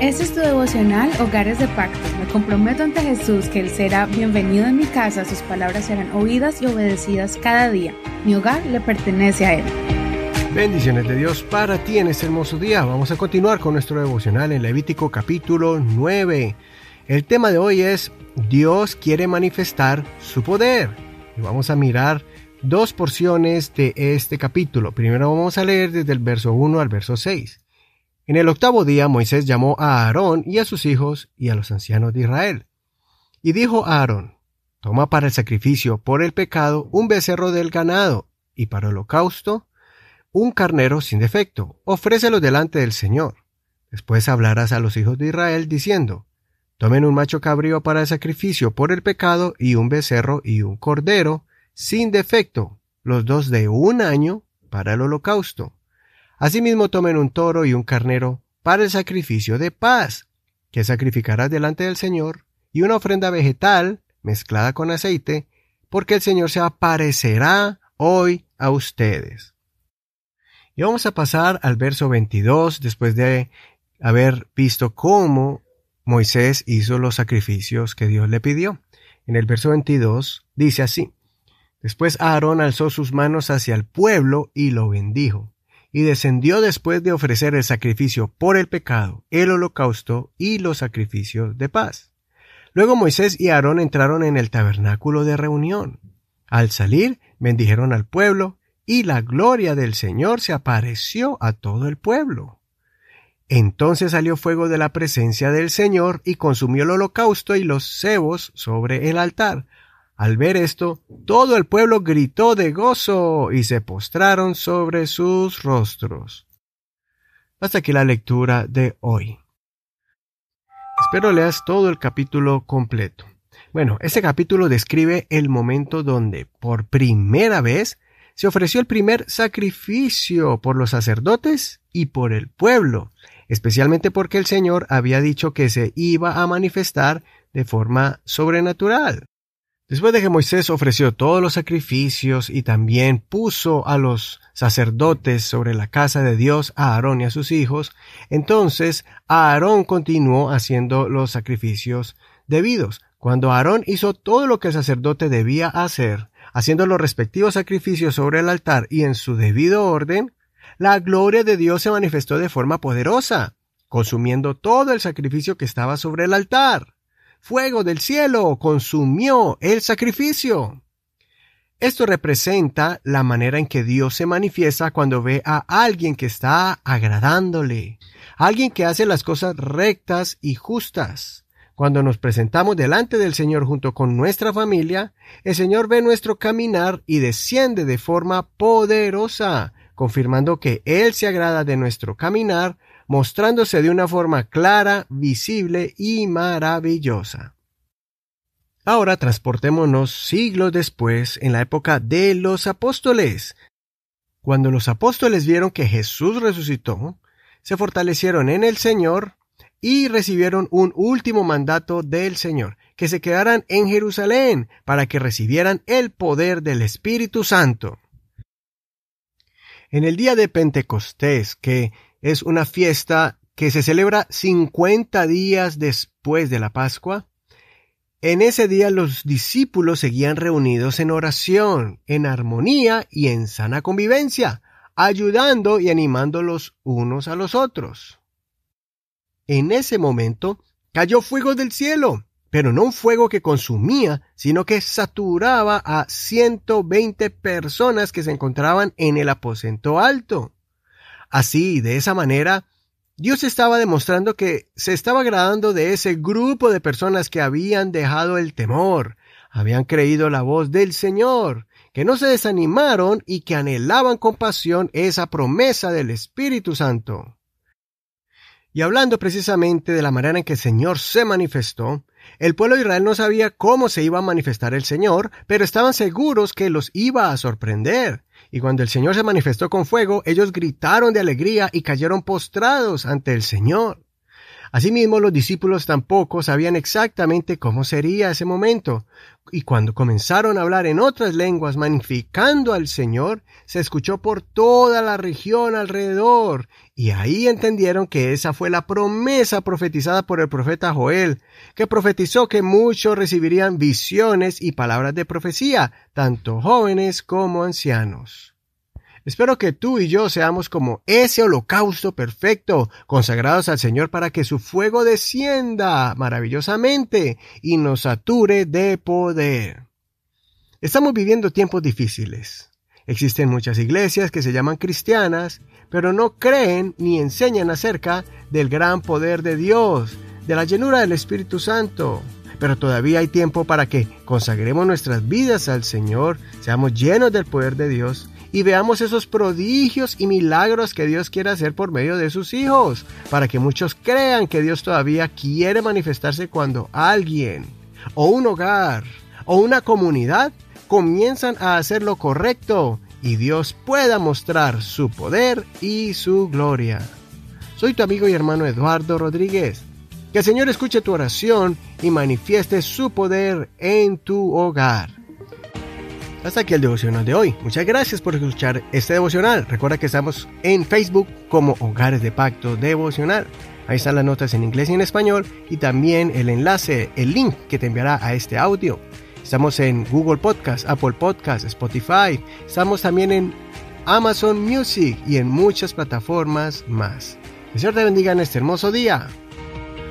Este es tu devocional Hogares de Pacto. Me comprometo ante Jesús que Él será bienvenido en mi casa, sus palabras serán oídas y obedecidas cada día. Mi hogar le pertenece a Él. Bendiciones de Dios para ti en este hermoso día. Vamos a continuar con nuestro devocional en Levítico capítulo 9. El tema de hoy es Dios quiere manifestar su poder. Y vamos a mirar dos porciones de este capítulo. Primero vamos a leer desde el verso 1 al verso 6. En el octavo día Moisés llamó a Aarón y a sus hijos y a los ancianos de Israel. Y dijo a Aarón, Toma para el sacrificio por el pecado un becerro del ganado, y para el holocausto un carnero sin defecto, ofrécelo delante del Señor. Después hablarás a los hijos de Israel diciendo, Tomen un macho cabrío para el sacrificio por el pecado y un becerro y un cordero sin defecto, los dos de un año para el holocausto. Asimismo tomen un toro y un carnero para el sacrificio de paz, que sacrificarás delante del Señor, y una ofrenda vegetal mezclada con aceite, porque el Señor se aparecerá hoy a ustedes. Y vamos a pasar al verso 22 después de haber visto cómo Moisés hizo los sacrificios que Dios le pidió. En el verso 22 dice así, Después Aarón alzó sus manos hacia el pueblo y lo bendijo y descendió después de ofrecer el sacrificio por el pecado, el holocausto y los sacrificios de paz. Luego Moisés y Aarón entraron en el tabernáculo de reunión. Al salir, bendijeron al pueblo, y la gloria del Señor se apareció a todo el pueblo. Entonces salió fuego de la presencia del Señor y consumió el holocausto y los cebos sobre el altar, al ver esto, todo el pueblo gritó de gozo y se postraron sobre sus rostros. Hasta aquí la lectura de hoy. Espero leas todo el capítulo completo. Bueno, este capítulo describe el momento donde, por primera vez, se ofreció el primer sacrificio por los sacerdotes y por el pueblo, especialmente porque el Señor había dicho que se iba a manifestar de forma sobrenatural. Después de que Moisés ofreció todos los sacrificios y también puso a los sacerdotes sobre la casa de Dios a Aarón y a sus hijos, entonces Aarón continuó haciendo los sacrificios debidos. Cuando Aarón hizo todo lo que el sacerdote debía hacer, haciendo los respectivos sacrificios sobre el altar y en su debido orden, la gloria de Dios se manifestó de forma poderosa, consumiendo todo el sacrificio que estaba sobre el altar fuego del cielo consumió el sacrificio. Esto representa la manera en que Dios se manifiesta cuando ve a alguien que está agradándole, alguien que hace las cosas rectas y justas. Cuando nos presentamos delante del Señor junto con nuestra familia, el Señor ve nuestro caminar y desciende de forma poderosa, confirmando que Él se agrada de nuestro caminar mostrándose de una forma clara, visible y maravillosa. Ahora transportémonos siglos después en la época de los apóstoles. Cuando los apóstoles vieron que Jesús resucitó, se fortalecieron en el Señor y recibieron un último mandato del Señor, que se quedaran en Jerusalén para que recibieran el poder del Espíritu Santo. En el día de Pentecostés, que es una fiesta que se celebra 50 días después de la Pascua. En ese día los discípulos seguían reunidos en oración, en armonía y en sana convivencia, ayudando y animando los unos a los otros. En ese momento cayó fuego del cielo, pero no un fuego que consumía, sino que saturaba a 120 personas que se encontraban en el aposento alto. Así, de esa manera, Dios estaba demostrando que se estaba agradando de ese grupo de personas que habían dejado el temor, habían creído la voz del Señor, que no se desanimaron y que anhelaban con pasión esa promesa del Espíritu Santo. Y hablando precisamente de la manera en que el Señor se manifestó, el pueblo de Israel no sabía cómo se iba a manifestar el Señor, pero estaban seguros que los iba a sorprender. Y cuando el Señor se manifestó con fuego, ellos gritaron de alegría y cayeron postrados ante el Señor. Asimismo, los discípulos tampoco sabían exactamente cómo sería ese momento, y cuando comenzaron a hablar en otras lenguas magnificando al Señor, se escuchó por toda la región alrededor, y ahí entendieron que esa fue la promesa profetizada por el profeta Joel, que profetizó que muchos recibirían visiones y palabras de profecía, tanto jóvenes como ancianos. Espero que tú y yo seamos como ese holocausto perfecto, consagrados al Señor para que su fuego descienda maravillosamente y nos sature de poder. Estamos viviendo tiempos difíciles. Existen muchas iglesias que se llaman cristianas, pero no creen ni enseñan acerca del gran poder de Dios, de la llenura del Espíritu Santo. Pero todavía hay tiempo para que consagremos nuestras vidas al Señor, seamos llenos del poder de Dios y veamos esos prodigios y milagros que Dios quiere hacer por medio de sus hijos, para que muchos crean que Dios todavía quiere manifestarse cuando alguien, o un hogar, o una comunidad comienzan a hacer lo correcto y Dios pueda mostrar su poder y su gloria. Soy tu amigo y hermano Eduardo Rodríguez. Que el Señor escuche tu oración y manifieste su poder en tu hogar. Hasta aquí el devocional de hoy. Muchas gracias por escuchar este devocional. Recuerda que estamos en Facebook como Hogares de Pacto Devocional. Ahí están las notas en inglés y en español y también el enlace, el link que te enviará a este audio. Estamos en Google Podcast, Apple Podcast, Spotify. Estamos también en Amazon Music y en muchas plataformas más. Que Señor te bendiga en este hermoso día.